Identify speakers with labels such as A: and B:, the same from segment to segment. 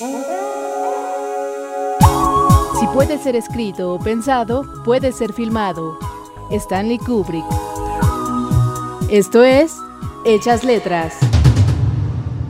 A: Si puede ser escrito o pensado, puede ser filmado. Stanley Kubrick. Esto es Hechas Letras.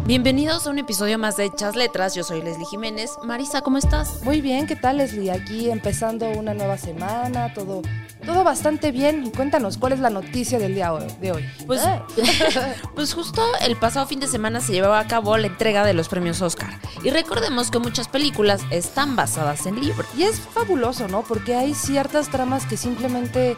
B: Bienvenidos a un episodio más de Hechas Letras. Yo soy Leslie Jiménez. Marisa, ¿cómo estás?
C: Muy bien, ¿qué tal Leslie? Aquí empezando una nueva semana, todo, todo bastante bien. Y cuéntanos, ¿cuál es la noticia del día de hoy?
B: Pues,
C: Ah.
B: pues justo el pasado fin de semana se llevaba a cabo la entrega de los premios Oscar. Y recordemos que muchas películas están basadas en libros.
C: Y es fabuloso, ¿no? Porque hay ciertas tramas que simplemente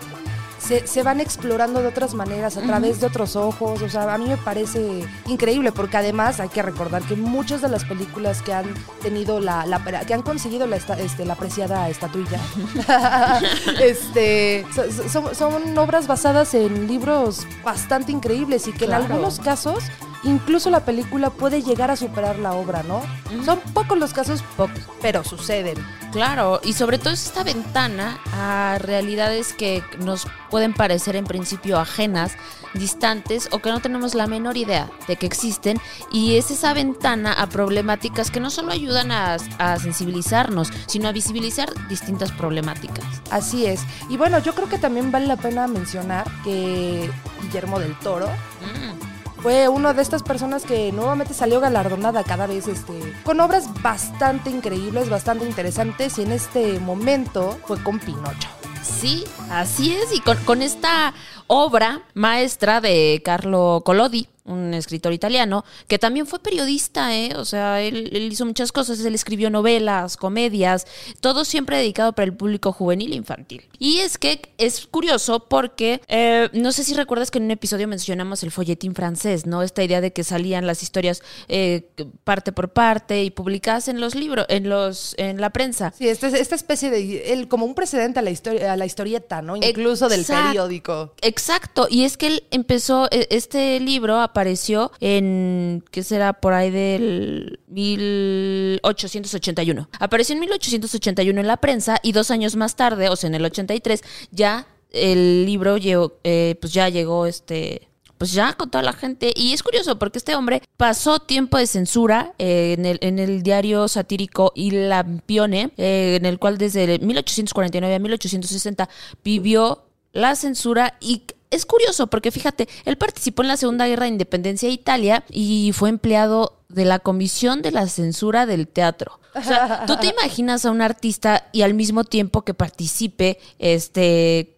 C: se, se van explorando de otras maneras, a través de otros ojos. O sea, a mí me parece increíble porque además hay que recordar que muchas de las películas que han tenido la, la- que han conseguido la, esta- este, la apreciada estatuilla, este, so- son, son obras basadas en libros bastante increíbles y que
B: Claro.
C: en algunos casos incluso la película puede llegar a superar la obra, ¿no? Son pocos los casos, pocos, pero suceden.
B: Claro, y sobre todo es esta ventana a realidades que nos pueden parecer en principio ajenas, distantes o que no tenemos la menor idea de que existen. Y es esa ventana a problemáticas que no solo ayudan a, a sensibilizarnos, sino a visibilizar distintas problemáticas.
C: Así es. Y bueno, yo creo que también vale la pena mencionar que Guillermo del Toro
B: Mm,
C: fue una de estas personas que nuevamente salió galardonada cada vez este, con obras bastante increíbles, bastante interesantes y en este momento fue con Pinocho.
B: Sí, así es. Y con, con esta obra maestra de Carlo Collodi, un escritor italiano, que también fue periodista, ¿eh? O sea, él, él hizo muchas cosas. Él escribió novelas, comedias, todo siempre dedicado para el público juvenil e infantil. Y es que es curioso porque, eh, no sé si recuerdas que en un episodio mencionamos el folletín francés, ¿no? Esta idea de que salían las historias eh, parte por parte y publicadas en los libros, en los, en la prensa.
C: Sí, este, esta especie de, él como un precedente a la, historia, a la historieta, ¿no? Incluso del periódico.
B: Exacto, y es que él empezó, e- este libro apareció en, ¿qué será? Por ahí del 1881. Apareció en 1881 en la prensa y dos años más tarde, o sea, en el 83, ya el libro llegó, eh, pues ya llegó este... Pues ya con toda la gente. Y es curioso porque este hombre pasó tiempo de censura eh, en, el, diario satírico Il Lampione, eh, en el cual desde 1849 a 1860 vivió la censura y es curioso porque fíjate, él participó en la Segunda Guerra de Independencia de Italia y fue empleado de la Comisión de la Censura del Teatro. O sea, tú te imaginas a un artista y al mismo tiempo que participe este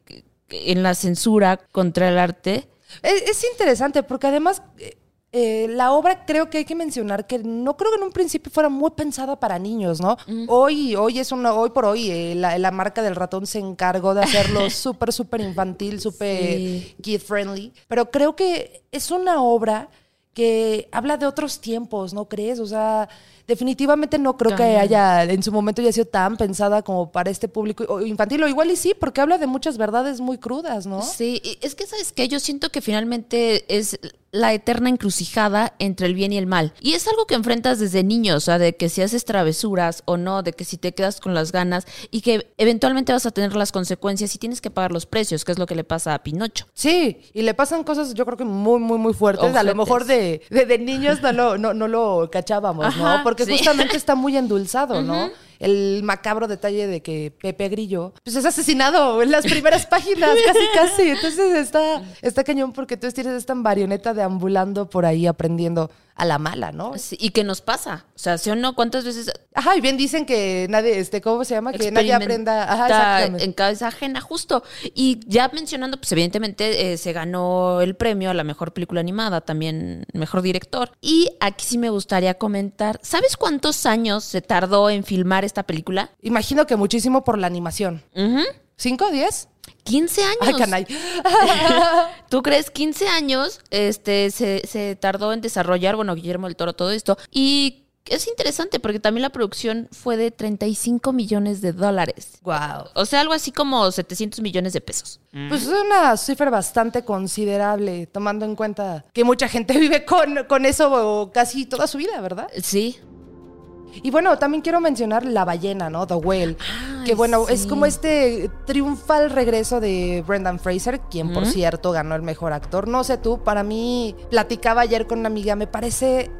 B: en la censura contra el arte.
C: Es, es interesante porque además eh, la obra creo que hay que mencionar que no creo que en un principio fuera muy pensada para niños, ¿no? Hoy, hoy es una, hoy por hoy eh, la, la marca del ratón se encargó de hacerlo súper, súper infantil, súper
B: Sí.
C: kid friendly. Pero creo que es una obra que habla de otros tiempos, ¿no crees? O sea, definitivamente no creo que haya en su momento ya sido tan pensada como para este público infantil, o igual y sí, porque habla de muchas verdades muy crudas, ¿no?
B: Sí, y es que sabes que yo siento que finalmente es la eterna encrucijada entre el bien y el mal. Y es algo que enfrentas desde niño, o sea, de que si haces travesuras o no, de que si te quedas con las ganas y que eventualmente vas a tener las consecuencias y tienes que pagar los precios, que es lo que le pasa a Pinocho.
C: Sí, y le pasan cosas yo creo que muy, muy, muy fuertes. A lo mejor de, de, de niños no lo, no, no lo cachábamos,
B: Ajá,
C: ¿no? Porque
B: sí.
C: justamente está muy endulzado, ¿no? El macabro detalle de que Pepe Grillo pues es asesinado en las primeras páginas, casi, casi. Entonces está, está cañón porque tú tienes esta marioneta deambulando por ahí aprendiendo a la mala, ¿no?
B: Sí, ¿Y qué nos pasa? O sea, ¿sí o no? ¿Cuántas veces
C: Ajá, y bien dicen que nadie, este, ¿cómo se llama? Que nadie aprenda. Ajá, exactamente.
B: en cabeza ajena, justo. Y ya mencionando, pues evidentemente eh, se ganó el premio a la mejor película animada, también mejor director. Y aquí sí me gustaría comentar, ¿sabes cuántos años se tardó en filmar esta película?
C: Imagino que muchísimo por la animación. ¿Cinco, diez?
B: 15 años.
C: Ay, canay.
B: ¿Tú crees? 15 años este, se, se tardó en desarrollar, bueno, Guillermo del Toro, todo esto. Y es interesante porque también la producción fue de 35 millones de dólares.
C: Wow.
B: O sea, algo así como 700 millones de pesos.
C: Pues es una cifra bastante considerable, tomando en cuenta que mucha gente vive con, con eso casi toda su vida, ¿verdad?
B: Sí.
C: Y bueno, también quiero mencionar La ballena, ¿no? The Whale.
B: Ay,
C: que bueno,
B: sí.
C: es como este triunfal regreso de Brendan Fraser, quien por cierto ganó el mejor actor. No sé tú, para mí, platicaba ayer con una amiga, me parece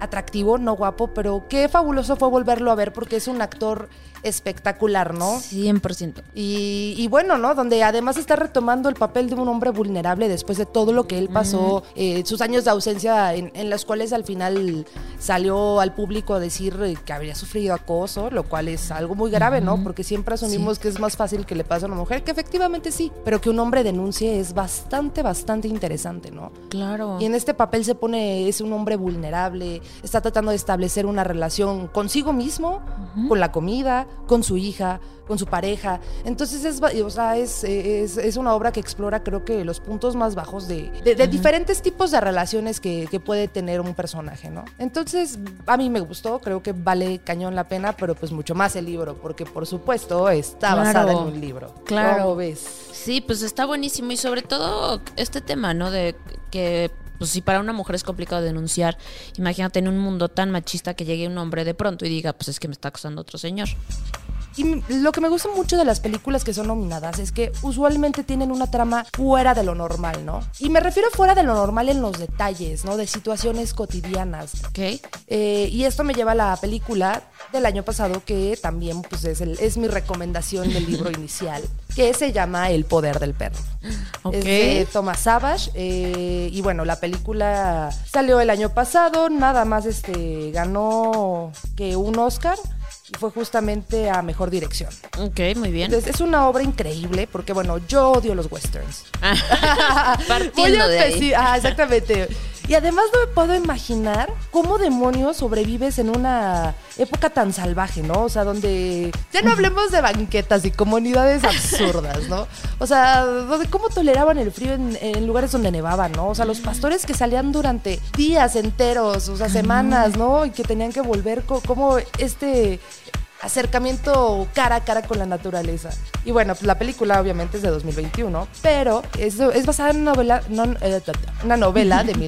C: atractivo, no guapo, pero qué fabuloso fue volverlo a ver porque es un actor espectacular, ¿no?
B: 100%.
C: Y, y bueno, ¿no? Donde además está retomando el papel de un hombre vulnerable después de todo lo que él pasó, eh, sus años de ausencia en, en los cuales al final salió al público a decir eh, que habría sufrido acoso, lo cual es algo muy grave, ¿no? Porque siempre asumimos que es más fácil que le pase a una mujer, que efectivamente sí, pero que un hombre denuncie es bastante, bastante interesante, ¿no?
B: Claro.
C: Y en este papel se pone, es un hombre vulnerable, está tratando de establecer una relación consigo mismo, con la comida, con su hija, con su pareja. Entonces es, o sea, es, es, es una obra que explora creo que los puntos más bajos de, de- de diferentes tipos de relaciones que, que puede tener un personaje, ¿no? Entonces a mí me gustó, creo que vale cañón la pena, pero pues mucho más el libro, porque por supuesto está
B: Claro.
C: basada en un libro.
B: Claro.
C: ¿Cómo ves?
B: Sí, pues está buenísimo y sobre todo este tema, ¿no? De que, pues si para una mujer es complicado denunciar, imagínate en un mundo tan machista que llegue un hombre de pronto y diga, pues es que me está acosando otro señor.
C: Y lo que me gusta mucho de las películas que son nominadas es que usualmente tienen una trama fuera de lo normal, ¿no? Y me refiero fuera de lo normal en los detalles, ¿no? De situaciones cotidianas.
B: ¿Ok?
C: Eh, y esto me lleva a la película del año pasado que también pues, es, el- es mi recomendación del libro inicial, que se llama El poder del perro.
B: Ok.
C: Es de Thomas Savage. eh, y bueno, la película salió el año pasado, nada más este, ganó que un Oscar fue justamente a mejor dirección.
B: Ok, muy bien.
C: Entonces, es una obra increíble porque, bueno, yo odio los westerns. Voy
B: Partiendo
C: a
B: de ahí.
C: ah, exactamente. Y además no me puedo imaginar cómo demonios sobrevives en una época tan salvaje, ¿no? O sea, donde ya no hablemos de banquetas y comunidades absurdas, ¿no? O sea, donde cómo toleraban el frío en, en lugares donde nevaba, ¿no? O sea, los pastores que salían durante días enteros, o sea, semanas, ¿no? Y que tenían que volver, como este acercamiento cara a cara con la naturaleza. Y bueno, pues la película obviamente es de 2021, pero es, es basada en una novela, no, eh, una novela de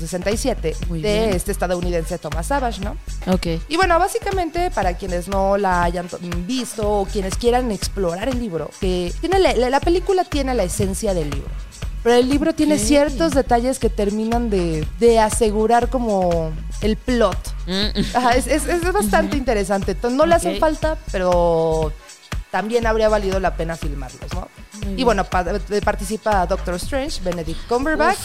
C: 1967
B: Muy
C: de
B: bien.
C: este estadounidense Thomas Savage, ¿no?
B: Ok.
C: Y bueno, básicamente para quienes no la hayan to- visto o quienes quieran explorar el libro, que tiene la- la película tiene la esencia del libro. Pero el libro tiene ciertos detalles que terminan de, de asegurar como el plot.
B: Mm,
C: Ajá, es, es- es bastante interesante. Entonces, No le hacen falta, pero también habría valido la pena filmarlos, ¿no?
B: Muy
C: Y bueno, pa- eh, participa Doctor Strange, Benedict Cumberbatch,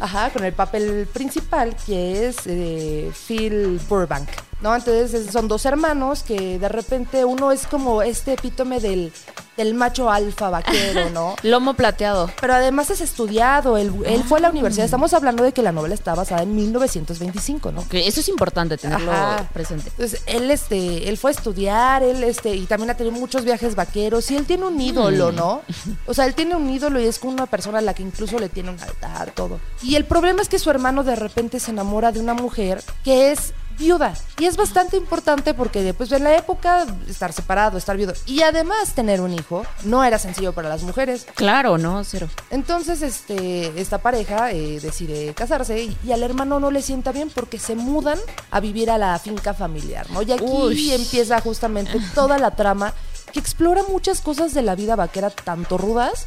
C: ajá, con el papel principal que es eh, Phil Burbank, ¿no? Entonces es- son dos hermanos que de repente uno es como este epítome del, del macho alfa vaquero, ¿no?
B: Lomo plateado.
C: Pero además es estudiado, él, él fue a
B: Ah.
C: la universidad, estamos hablando de que la novela está basada en 1925, ¿no?
B: Ok, eso es importante tenerlo
C: Ajá.
B: presente.
C: Entonces, él, este, él fue a estudiar, él, este, y también ha tenido muchos viajes vaqueros, y él tiene un ídolo,
B: Mm.
C: ¿no? O sea, él tiene un ídolo y es con una persona a la que incluso le tiene un altar, todo. Y el problema es que su hermano de repente se enamora de una mujer que es viuda. Y es bastante importante porque, pues, en la época, estar separado, estar viudo, y además tener un hijo, no era sencillo para las mujeres.
B: Claro, ¿no? Cero.
C: Entonces, este, esta pareja eh, decide casarse y, y al hermano no le sienta bien porque se mudan a vivir a la finca familiar, ¿no? Y aquí
B: Uy.
C: empieza justamente toda la trama que explora muchas cosas de la vida vaquera, tanto rudas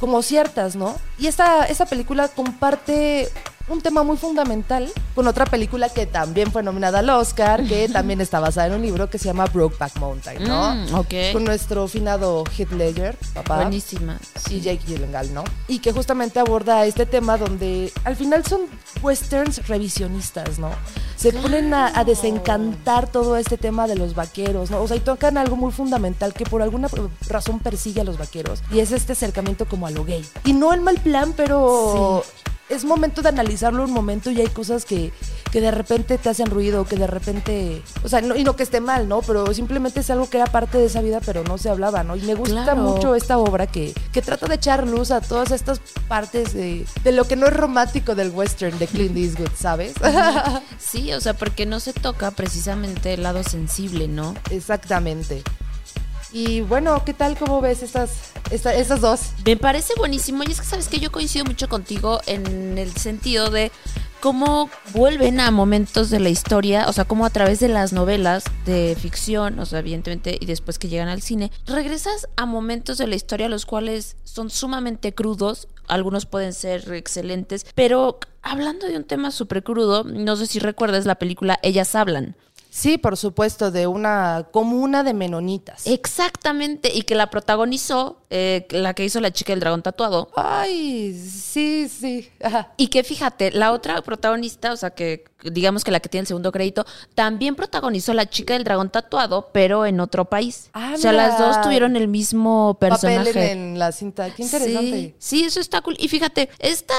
C: como ciertas, ¿no? Y esta, esta película comparte un tema muy fundamental con otra película que también fue nominada al Oscar, que también está basada en un libro que se llama Brokeback Mountain, ¿no?
B: Mm, ok.
C: Con nuestro finado Heath Ledger, papá
B: Buenísima.
C: y Jake Gyllenhaal, ¿no? Y que justamente aborda este tema donde al final son westerns revisionistas, ¿no? Se ponen a, a desencantar todo este tema de los vaqueros, ¿no? O sea, y tocan algo muy fundamental que por alguna razón persigue a los vaqueros y es este acercamiento como a lo gay. Y no en mal plan, pero es momento de analizarlo un momento y hay cosas que, que de repente te hacen ruido, que de repente, o sea, no- y no que esté mal, ¿no? Pero simplemente es algo que era parte de esa vida, pero no se hablaba, ¿no? Y me gusta
B: Claro.
C: mucho esta obra que, que trata de echar luz a todas estas partes de, de lo que no es romántico del western de Clint Eastwood, ¿sabes?
B: Sí, o sea, porque no se toca precisamente el lado sensible, ¿no?
C: Exactamente. Y bueno, ¿qué tal? ¿Cómo ves estas, esta- estas dos?
B: Me parece buenísimo y es que sabes que yo coincido mucho contigo en el sentido de cómo vuelven a momentos de la historia, o sea, cómo a través de las novelas de ficción, o sea, evidentemente, y después que llegan al cine, regresas a momentos de la historia los cuales son sumamente crudos algunos pueden ser excelentes, pero hablando de un tema súper crudo, no sé si recuerdas la película Ellas Hablan.
C: Sí, por supuesto, de una comuna de menonitas.
B: Exactamente, y que la protagonizó eh, la que hizo la chica del dragón tatuado.
C: Ay, sí, sí. Ajá.
B: Y que fíjate, la otra protagonista, o sea, que digamos que la que tiene el segundo crédito, también protagonizó la chica del dragón tatuado, pero en otro país.
C: Ah,
B: o sea,
C: mira.
B: las dos tuvieron el mismo personaje.
C: Papel en, en la cinta. Qué interesante.
B: Sí, sí, eso está cool. Y fíjate, esta,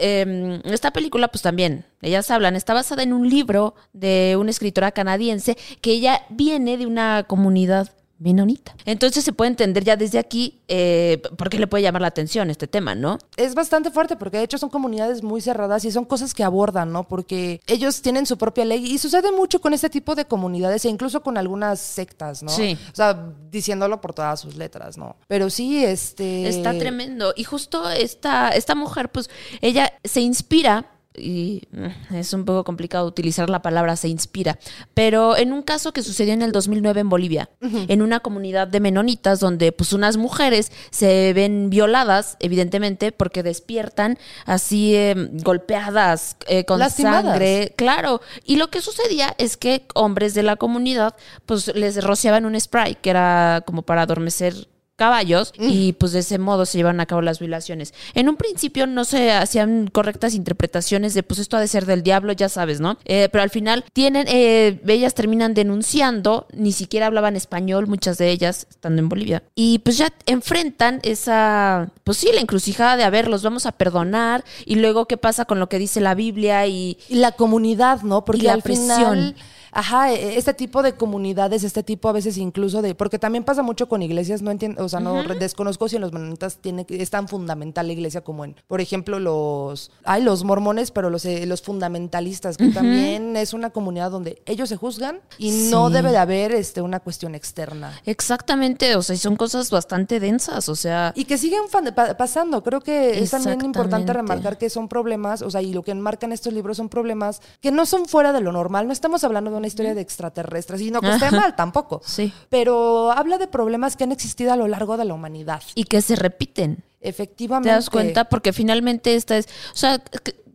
B: eh, esta película, pues también, ellas hablan, está basada en un libro de una escritora canadiense que ella viene de una comunidad menonita. Entonces se puede entender ya desde aquí eh, por qué le puede llamar la atención este tema, ¿no?
C: Es bastante fuerte porque de hecho son comunidades muy cerradas y son cosas que abordan, ¿no? Porque ellos tienen su propia ley y sucede mucho con este tipo de comunidades e incluso con algunas sectas, ¿no?
B: Sí.
C: O sea, diciéndolo por todas sus letras, ¿no? Pero sí, este...
B: Está tremendo. Y justo esta, esta mujer, pues, ella se inspira. Y mm, es un poco complicado utilizar la palabra se inspira, pero en un caso que sucedió en el 2009 en Bolivia, en una comunidad de menonitas donde pues unas mujeres se ven violadas, evidentemente, porque despiertan así eh, golpeadas, eh, con
C: Lastimadas.
B: sangre, claro. Y lo que sucedía es que hombres de la comunidad pues les rociaban un spray que era como para adormecer caballos y pues de ese modo se llevan a cabo las violaciones. En un principio no se hacían correctas interpretaciones de pues esto ha de ser del diablo, ya sabes, ¿no? Eh, pero al final tienen, eh, ellas terminan denunciando, ni siquiera hablaban español, muchas de ellas estando en Bolivia. Y pues ya enfrentan esa, pues sí, la encrucijada de a ver, los vamos a perdonar y luego qué pasa con lo que dice la Biblia y...
C: Y la comunidad, ¿no? Porque
B: Y la
C: al
B: presión.
C: final, ajá, e- este tipo de comunidades, este tipo a veces incluso de, porque también pasa mucho con iglesias, no entiendo, o sea, no desconozco si en los menonitas tiene es tan fundamental la iglesia como en, por ejemplo, los, hay los mormones, pero los, eh, los fundamentalistas, que también es una comunidad donde ellos se juzgan y no debe de haber este una cuestión externa.
B: Exactamente, o sea, y son cosas bastante densas, o sea...
C: Y que siguen pa- pasando. Creo que es también importante remarcar que son problemas, o sea, y lo que enmarcan estos libros son problemas que no son fuera de lo normal. No estamos hablando de una historia de extraterrestres, y no que esté mal tampoco.
B: Sí.
C: Pero habla de problemas que han existido a lo largo de la humanidad.
B: Y que se repiten.
C: Efectivamente.
B: ¿Te das cuenta? Porque finalmente esta es, o sea,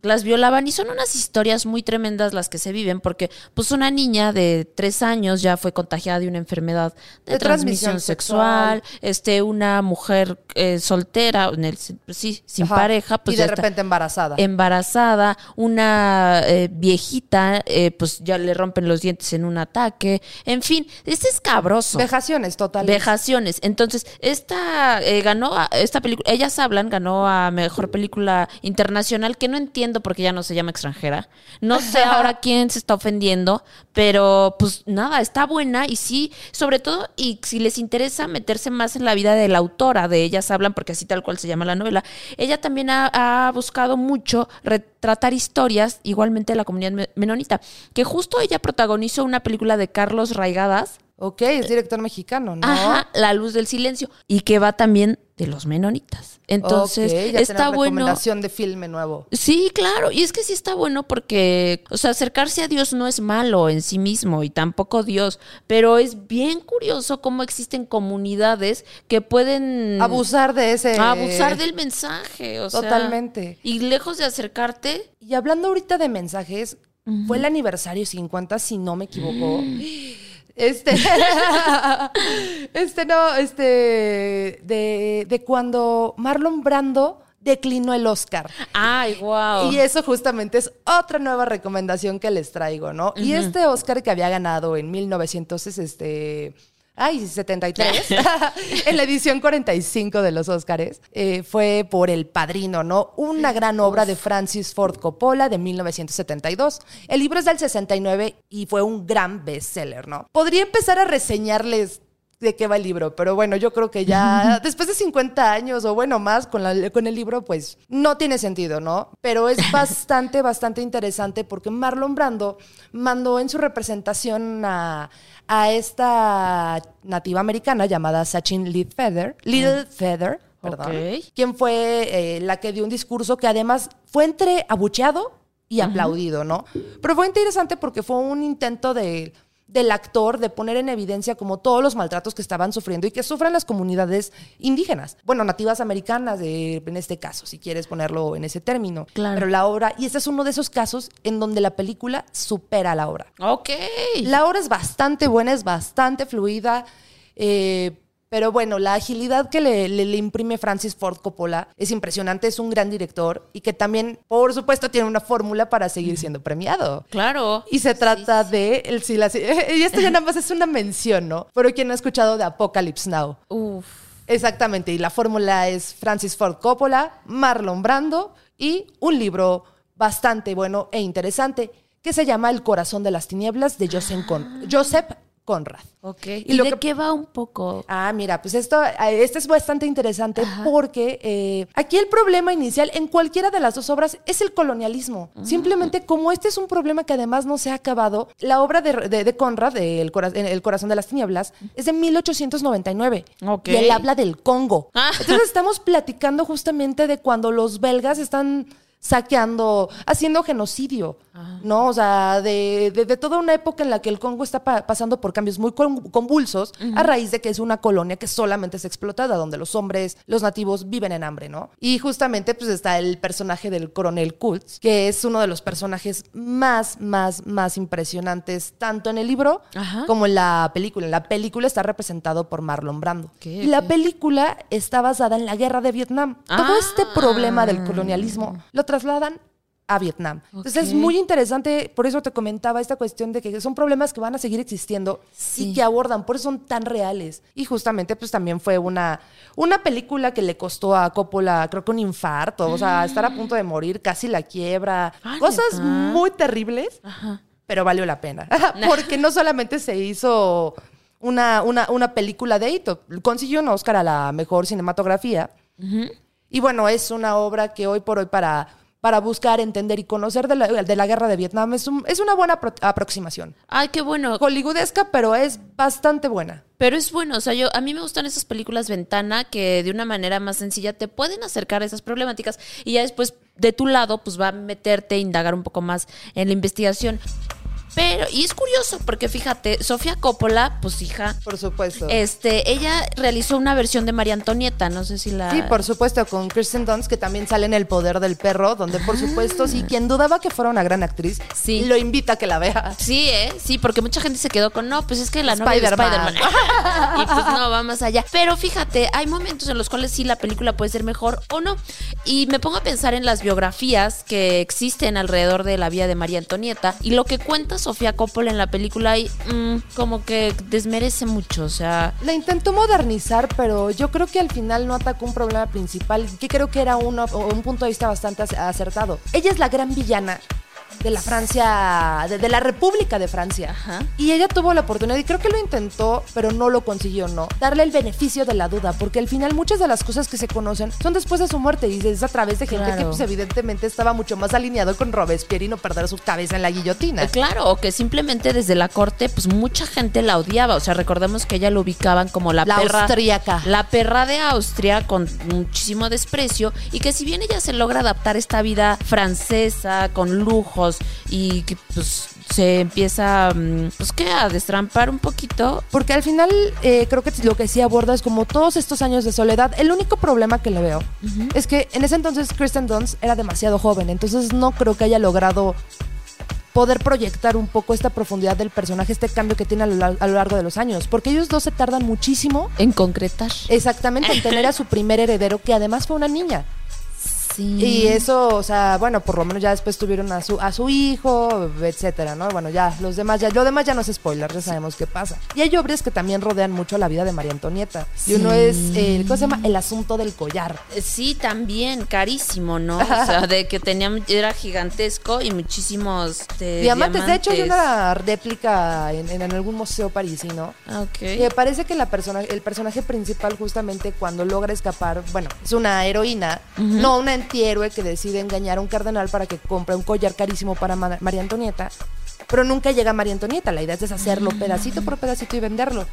B: las violaban y son unas historias muy tremendas las que se viven porque pues una niña de tres años ya fue contagiada de una enfermedad de,
C: De
B: transmisión,
C: transmisión
B: sexual, este una mujer eh, soltera, en el- sí, sin
C: Ajá.
B: pareja, pues
C: y
B: ya
C: de
B: está
C: repente embarazada.
B: embarazada, una eh, viejita, eh, pues ya le rompen los dientes en un ataque, en fin, este es cabroso.
C: Vejaciones totales.
B: Vejaciones. Entonces, esta eh, ganó, a- esta película, ellas hablan, ganó a mejor película internacional, que no entiendo porque ya no se llama extranjera. No sé ahora quién se está ofendiendo, pero pues nada, está buena y sí, sobre todo, y si les interesa meterse más en la vida de la autora de ellas hablan, porque así tal cual se llama la novela, ella también ha, ha buscado mucho retratar historias, igualmente de la comunidad me- menonita, que justo ella protagonizó una película de Carlos Raigadas,
C: Ok, es director mexicano, ¿no?
B: Ajá, La Luz del Silencio. Y que va también de los menonitas. Entonces,
C: Ok, ya
B: está bueno.
C: recomendación de filme nuevo.
B: Sí, claro. Y es que sí está bueno porque, o sea, acercarse a Dios no es malo en sí mismo y tampoco Dios. Pero es bien curioso cómo existen comunidades que pueden
C: Abusar de ese...
B: abusar del mensaje. O sea,
C: Totalmente.
B: y lejos de acercarte,
C: Y hablando ahorita de mensajes, fue el aniversario 50, si no me equivoco. Este, este no, este, de, de cuando Marlon Brando declinó el Oscar.
B: ay, wow.
C: Y eso justamente es otra nueva recomendación que les traigo, ¿no? Y este Oscar que había ganado en 1900, este... Ay, 73, en la edición 45 de los Óscares, eh, fue por El Padrino, ¿no? Una gran obra de Francis Ford Coppola de 1972. El libro es del 69 y fue un gran bestseller, ¿no? Podría empezar a reseñarles de qué va el libro, pero bueno, yo creo que ya después de 50 años o bueno, más con, la- con el libro, pues no tiene sentido, ¿no? Pero es bastante, bastante interesante porque Marlon Brando mandó en su representación a, a esta nativa americana llamada Sachin Little Little Feather, perdón, quien fue eh, la que dio un discurso que además fue entre abucheado y aplaudido, ¿no? Pero fue interesante porque fue un intento de, del actor de poner en evidencia como todos los maltratos que estaban sufriendo y que sufren las comunidades indígenas, bueno, nativas americanas de- en este caso, si quieres ponerlo en ese término.
B: Claro.
C: Pero la obra, y este es uno de esos casos en donde la película supera la obra.
B: Ok.
C: La obra es bastante buena, es bastante fluida, eh, pero bueno, la agilidad que le, le- le imprime Francis Ford Coppola es impresionante, es un gran director y que también, por supuesto, tiene una fórmula para seguir siendo premiado.
B: Claro.
C: Y se trata de el sí, la- y esto ya nada más es una mención, ¿no? Pero quien ha escuchado de Apocalypse Now.
B: Uf.
C: Exactamente, y la fórmula es Francis Ford Coppola, Marlon Brando y un libro bastante bueno e interesante que se llama El corazón de las tinieblas de Joseph, Con- Joseph Conrad.
B: Ok.
C: Y
B: ¿Y,
C: lo
B: de
C: que-
B: qué va un poco?
C: Ah, mira, pues esto, eh, este es bastante interesante porque eh, aquí el problema inicial en cualquiera de las dos obras es el colonialismo. Simplemente como este es un problema que además no se ha acabado, la obra de, de- de Conrad, de el, Cora- El corazón de las tinieblas, es de 1899.
B: Ok.
C: Y él habla del Congo.
B: Ah.
C: Entonces estamos platicando justamente de cuando los belgas están saqueando, haciendo genocidio, ¿no? O sea, de, de- de toda una época en la que el Congo está pa- pasando por cambios muy con- convulsos a raíz de que es una colonia que solamente es explotada, donde los hombres, los nativos viven en hambre, ¿no? Y justamente pues está el personaje del coronel Kultz, que es uno de los personajes más, más, más impresionantes, tanto en el libro
B: Ajá.
C: como en la película. En la película está representado por Marlon Brando. Y la película está basada en la guerra de Vietnam. Todo
B: Ah.
C: este problema del colonialismo lo trasladan a Vietnam. Entonces es muy interesante, por eso te comentaba esta cuestión de que son problemas que van a seguir existiendo
B: Sí.
C: y que abordan, por eso son tan reales. Y justamente pues también fue una, una película que le costó a Coppola, creo que un infarto, o sea, estar a punto de morir, casi la quiebra, cosas muy terribles
B: Ajá.
C: pero valió la pena. Porque no solamente se hizo una, una, una película de hito, consiguió un Oscar a la mejor cinematografía. Y bueno, es una obra que hoy por hoy para, para buscar, entender y conocer de la, de la guerra de Vietnam es, un- es una buena apro- aproximación.
B: Ay, qué bueno.
C: Hollywoodesca, pero es bastante buena.
B: Pero es bueno, o sea, yo a mí me gustan esas películas ventana que de una manera más sencilla te pueden acercar a esas problemáticas y ya después de tu lado pues va a meterte, indagar un poco más en la investigación. Pero y es curioso porque fíjate, Sofía Coppola, pues hija,
C: Por supuesto.
B: este, ella realizó una versión de María Antonieta, no sé si la
C: Sí, por supuesto, con Kristen Dunst, que también sale en El Poder del Perro, donde por supuesto, sí, quien dudaba que fuera una gran actriz,
B: Sí.
C: lo invita a que la vea.
B: Sí, ¿eh? Sí, porque mucha gente se quedó con, no, pues es que la novia de
C: Spider-Man.
B: Y pues no, va más allá. Pero fíjate, hay momentos en los cuales sí la película puede ser mejor o no. Y me pongo a pensar en las biografías que existen alrededor de la vida de María Antonieta y lo que Sofía Coppola en la película y mm, como que desmerece mucho, o sea...
C: La intentó modernizar, pero yo creo que al final no atacó un problema principal, que creo que era uno- un punto de vista bastante ac- acertado. Ella es la gran villana de la Francia, de, de la República de Francia.
B: Ajá.
C: Y ella tuvo la oportunidad, y creo que lo intentó, pero no lo consiguió, ¿no? Darle el beneficio de la duda, porque al final muchas de las cosas que se conocen son después de su muerte y es a través de gente que pues evidentemente estaba mucho más alineado con Robespierre y no perder su cabeza en la guillotina.
B: Eh, Claro, o que simplemente desde la corte, pues mucha gente la odiaba. O sea, recordemos que ella lo ubicaban como la,
C: La
B: perra.
C: austríaca.
B: La perra de Austria con muchísimo desprecio. Y que si bien ella se logra adaptar a esta vida francesa, con y que pues se empieza, mm, pues que a destrampar un poquito.
C: Porque al final eh, creo que lo que sí aborda es como todos estos años de soledad. El único problema que le veo es que en ese entonces Kristen Dunst era demasiado joven, entonces no creo que haya logrado poder proyectar un poco esta profundidad del personaje, este cambio que tiene a lo, lar- a lo largo de los años. Porque ellos dos se tardan muchísimo
B: En concretar.
C: exactamente en tener a su primer heredero, que además fue una niña.
B: Sí.
C: Y eso, o sea, bueno, por lo menos ya después tuvieron a su, a su hijo, etcétera, ¿no? Bueno, ya, los demás, ya, lo demás ya no es spoiler, ya sabemos qué pasa. Y hay obras que también rodean mucho la vida de María Antonieta. Y uno es, eh, ¿cómo se llama? El asunto del collar.
B: Eh, Sí, también, carísimo, ¿no? O sea, de que tenía, era gigantesco y muchísimos este,
C: diamantes. de hecho, hay una réplica en, en algún museo parisino.
B: Ah, Ok.
C: Y me parece que la persona, el personaje principal justamente cuando logra escapar, bueno, es una heroína, no una antihéroe que decide engañar a un cardenal para que compre un collar carísimo para Ma- María Antonieta. pero nunca llega María Antonieta. La idea es deshacerlo pedacito por pedacito y venderlo.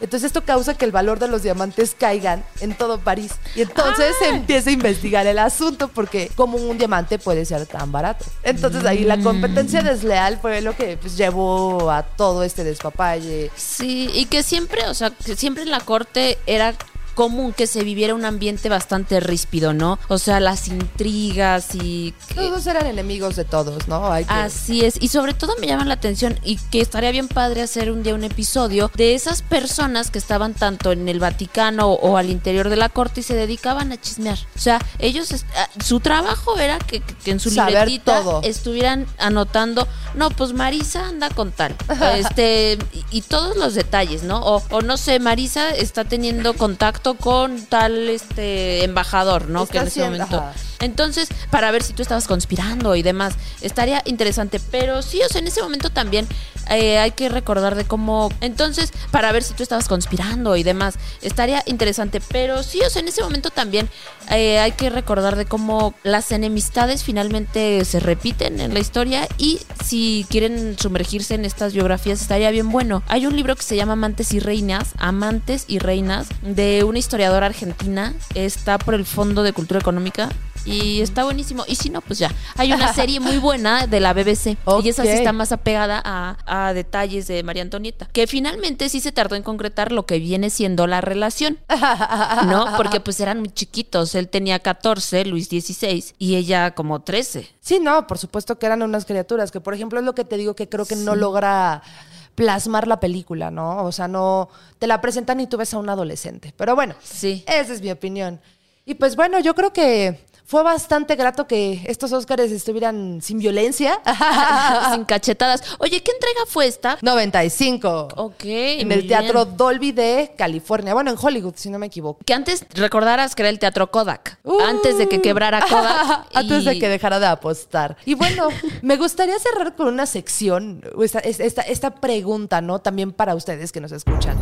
C: Entonces esto causa que el valor de los diamantes caigan en todo París. Y entonces se empieza a investigar el asunto porque como un diamante puede ser tan barato. Entonces ahí la competencia desleal fue lo que pues, llevó a todo este despapalle.
B: Sí, y que siempre, o sea, que siempre en la corte era común que se viviera un ambiente bastante ríspido, ¿no? O sea, las intrigas y...
C: Todos eran enemigos de todos, ¿no? Hay que-
B: Así es, y sobre todo me llaman la atención y que estaría bien padre hacer un día un episodio de esas personas que estaban tanto en el Vaticano o al interior de la corte y se dedicaban a chismear. O sea, ellos, ah, su trabajo era que, que- que en su
C: Saber
B: libretita
C: todo.
B: estuvieran anotando, no, pues Marisa anda con tal, este, y, y todos los detalles, ¿no? O, o no sé, Marisa está teniendo contacto con tal, este, embajador, ¿no?
C: Está
B: que en ese momento...
C: ajá.
B: Entonces, para ver si tú estabas conspirando y demás, estaría interesante. Pero sí, o sea, en ese momento también eh, hay que recordar de cómo. Entonces, para ver si tú estabas conspirando y demás, estaría interesante. Pero sí, o sea, en ese momento también eh, hay que recordar de cómo las enemistades finalmente se repiten en la historia. Y si quieren sumergirse en estas biografías, estaría bien bueno. Hay un libro que se llama Amantes y Reinas, Amantes y Reinas, de una historiadora argentina. Está por el Fondo de Cultura Económica. Y está buenísimo. Y si no, pues ya. Hay una serie muy buena de la BBC. Y esa sí está más apegada a, a detalles de María Antonieta. Que finalmente sí se tardó en concretar lo que viene siendo la relación. ¿No? Porque pues eran muy chiquitos. Él tenía 14, Luis 16. Y ella como 13.
C: Sí, no, por supuesto que eran unas criaturas, que por ejemplo es lo que te digo que creo que no logra plasmar la película, ¿no? O sea, no te la presentan y tú ves a un adolescente. Pero bueno,
B: Sí.
C: esa es mi opinión. Y pues bueno, yo creo que fue bastante grato que estos Óscares estuvieran sin violencia.
B: Sin cachetadas. Oye, ¿qué entrega fue esta?
C: 95.
B: Ok.
C: En el Teatro. Dolby de California. Bueno, en Hollywood, si no me equivoco.
B: Que antes recordaras que era el Teatro Kodak.
C: Uh.
B: antes de que quebrara Kodak.
C: Antes de que dejara de apostar. Y bueno, me gustaría cerrar con una sección, esta, esta, esta pregunta, ¿no? También para ustedes que nos escuchan.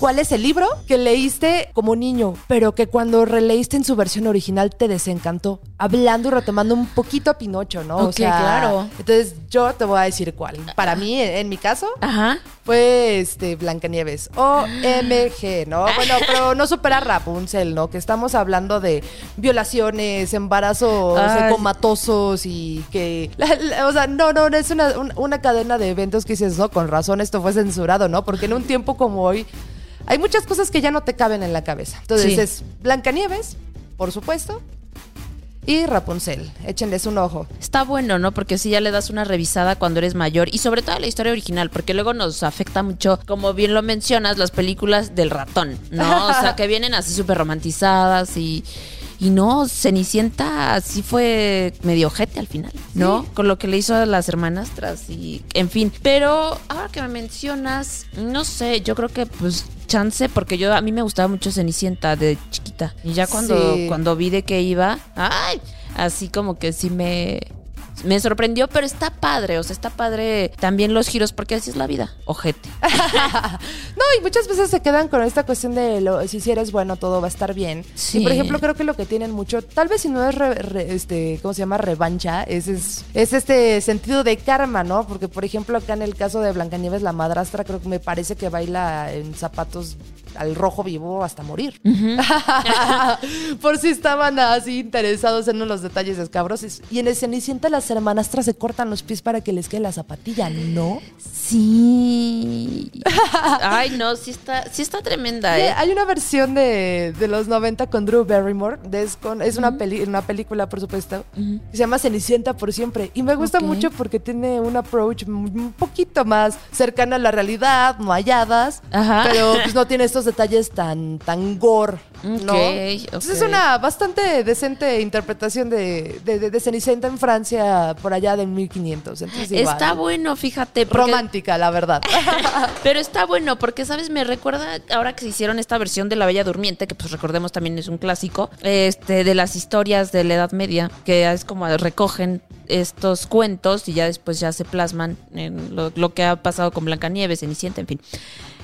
C: ¿Cuál es el libro que leíste como niño, pero que cuando releíste en su versión original te desencantó? Hablando y retomando un poquito a Pinocho, ¿no?
B: Ok, claro.
C: Entonces yo te voy a decir cuál. Para mí, en, en mi caso,
B: Ajá.
C: fue este Blancanieves o MG, ¿no? Bueno, pero no supera Rapunzel, ¿no? Que estamos hablando de violaciones, embarazos
B: Ay.
C: comatosos y que la- la- o sea, no, no, no, es una, un- una cadena de eventos que dices, no, con razón esto fue censurado, ¿no? Porque en un tiempo como hoy hay muchas cosas que ya no te caben en la cabeza. Entonces
B: Sí.
C: es Blancanieves, por supuesto, y Rapunzel. Échenles un ojo.
B: Está bueno, ¿no? Porque si ya le das una revisada cuando eres mayor y sobre todo a la historia original, porque luego nos afecta mucho, como bien lo mencionas, las películas del ratón, ¿no? O sea, que vienen así súper romantizadas y... Y no, Cenicienta sí fue medio ojete al final, ¿no? Con lo que le hizo a las hermanastras y, en fin. Pero ahora que me mencionas, no sé, yo creo que pues chance, porque yo a mí me gustaba mucho Cenicienta de chiquita. Y ya cuando,
C: Sí.
B: cuando vi de qué iba, ay, así como que sí me, me sorprendió, pero está padre, o sea, está padre también los giros, porque así es la vida, ojete.
C: No, y muchas veces se quedan con esta cuestión de lo- si, si eres bueno, todo va a estar bien.
B: Sí.
C: Y por ejemplo, creo que lo que tienen mucho, tal vez si no es re- re- este, ¿cómo se llama? revancha, es, es, es este sentido de karma, ¿no? Porque, por ejemplo, acá en el caso de Blancanieves, la madrastra, creo que me parece que baila en zapatos al rojo vivo hasta morir. por si estaban así interesados en los detalles escabrosos. Y en el Cenicienta las hermanastras se cortan los pies para que les quede la zapatilla, ¿no?
B: Sí. Ay, no, sí está, sí está tremenda,
C: Sí,
B: ¿eh?
C: Hay una versión de, de los 90 con Drew Barrymore. de- es con- es una, peli- una película, por supuesto. que se llama Cenicienta por siempre. Y me gusta mucho porque tiene un approach un un poquito más cercano a la realidad, no halladas.
B: Ajá.
C: Pero pues no tiene estos detalles tan, tan gore. ¿no? Es una bastante decente interpretación de, de, de- de Cenicienta en Francia por allá de 1500. Entonces, igual,
B: Está bueno, fíjate. porque-
C: Romántica, la verdad.
B: Pero está bueno, porque, ¿sabes? Me recuerda ahora que se hicieron esta versión de La Bella Durmiente, que pues recordemos también es un clásico, este, de las historias de la Edad Media, que es como recogen estos cuentos y ya después ya se plasman en lo, lo que ha pasado con Blancanieves, Cenicienta, en fin.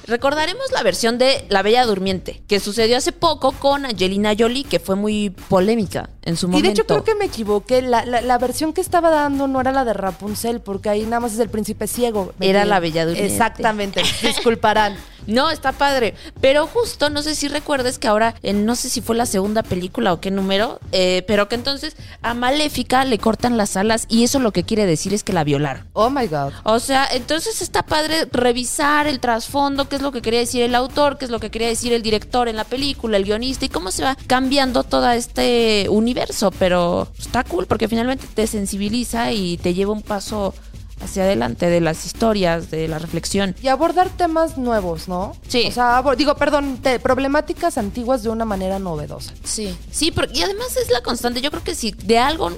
B: Recordaremos la versión de La Bella Durmiente, que sucedió hace poco con Angelina Jolie, que fue muy polémica en su
C: Y
B: momento.
C: de hecho creo que me equivoqué. La, la- la versión que estaba dando no era la de Rapunzel, porque ahí nada más es el príncipe ciego.
B: Era la Bella Durmiente.
C: Exactamente. Disculparán.
B: No, está padre. Pero justo, no sé si recuerdes que ahora, en, no sé si fue la segunda película o qué número, eh, pero que entonces a Maléfica le cortan las alas y eso lo que quiere decir es que la violaron.
C: Oh my God.
B: O sea, entonces está padre revisar el trasfondo, qué es lo que quería decir el autor, qué es lo que quería decir el director en la película, el guionista y cómo se va cambiando todo este universo. Pero está cool porque finalmente te sensibiliza y te lleva un paso hacia adelante de las historias, de la reflexión.
C: Y abordar temas nuevos, ¿no?
B: Sí.
C: O sea, digo, perdón, te- problemáticas antiguas de una manera novedosa.
B: Sí. Sí, porque, y además es la constante. Yo creo que si de algo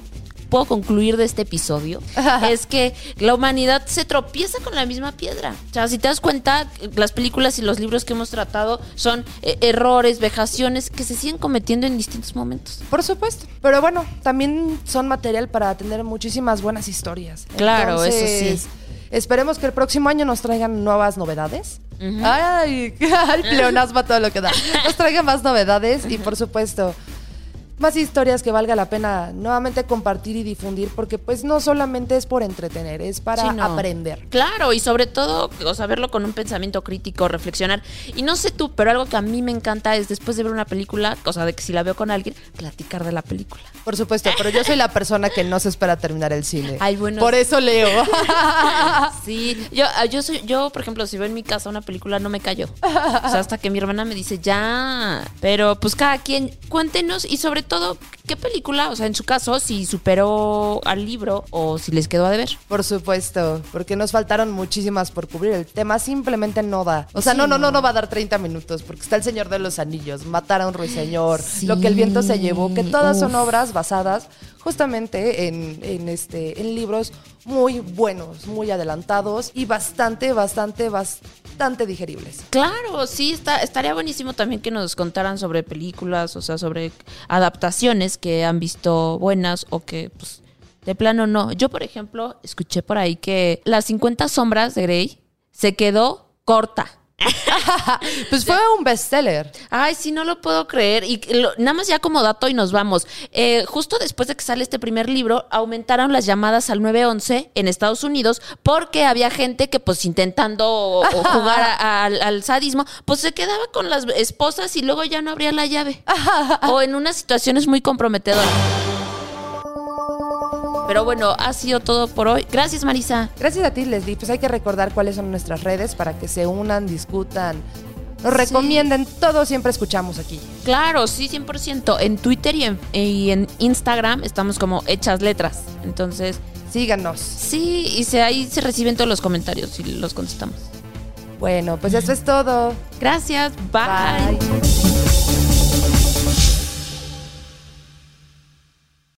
B: puedo concluir de este episodio es que la humanidad se tropieza con la misma piedra. O sea, si te das cuenta, las películas y los libros que hemos tratado son eh, errores, vejaciones que se siguen cometiendo en distintos momentos.
C: Por supuesto. Pero bueno, también son material para tener muchísimas buenas historias.
B: Claro, eso sí.
C: Esperemos que el próximo año nos traigan nuevas novedades. Ay, el pleonasmo todo lo que da. Nos traigan más novedades y por supuesto más historias que valga la pena nuevamente compartir y difundir porque pues no solamente es por entretener, es para
B: Sí, no.
C: aprender.
B: Claro, y sobre todo, o sea, verlo con un pensamiento crítico, reflexionar. Y no sé tú, pero algo que a mí me encanta es después de ver una película, o sea, de que si la veo con alguien, platicar de la película.
C: Por supuesto, pero yo soy la persona que no se espera terminar el cine.
B: Ay, bueno.
C: Por eso leo.
B: Sí, yo, ah, yo soy, yo, por ejemplo, si veo en mi casa una película, no me callo. O sea, hasta que mi hermana me dice, ya. Pero pues cada quien, cuéntenos y sobre todo, ¿qué película? O sea, en su caso, si superó al libro o si les quedó a deber.
C: Por supuesto, porque nos faltaron muchísimas por cubrir. El tema simplemente no da. O sea,
B: Sí,
C: no, no, no,
B: no.
C: va a dar 30 minutos, porque está El Señor de los Anillos, Matar a un ruiseñor,
B: Sí.
C: Lo que el viento se llevó, que todas son obras basadas justamente en, en, este, en libros muy buenos, muy adelantados y bastante, bastante, bastante digeribles.
B: Claro, sí, está, estaría buenísimo también que nos contaran sobre películas, o sea, sobre adaptaciones que han visto buenas o que, pues, de plano no. Yo, por ejemplo, escuché por ahí que las 50 sombras de Grey se quedó corta.
C: Pues fue un bestseller.
B: Ay, sí, no lo puedo creer. Y lo- nada más ya como dato y nos vamos. Eh, justo después de que sale este primer libro, aumentaron las llamadas al 911 en Estados Unidos porque había gente que pues intentando o- o jugar a- al, al sadismo, pues se quedaba con las esposas y luego ya no abría la llave. o en unas situaciones muy comprometedoras. Pero bueno, ha sido todo por hoy. Gracias, Marisa.
C: Gracias a ti, Leslie. Pues hay que recordar cuáles son nuestras redes para que se unan, discutan, nos recomienden. Todo siempre escuchamos aquí.
B: Claro, sí, 100%. En Twitter y en, y en Instagram estamos como hechas letras. Entonces,
C: Síganos.
B: sí, y se, ahí se reciben todos los comentarios y los contestamos.
C: Bueno, pues eso es todo.
B: Gracias, bye.
C: Bye.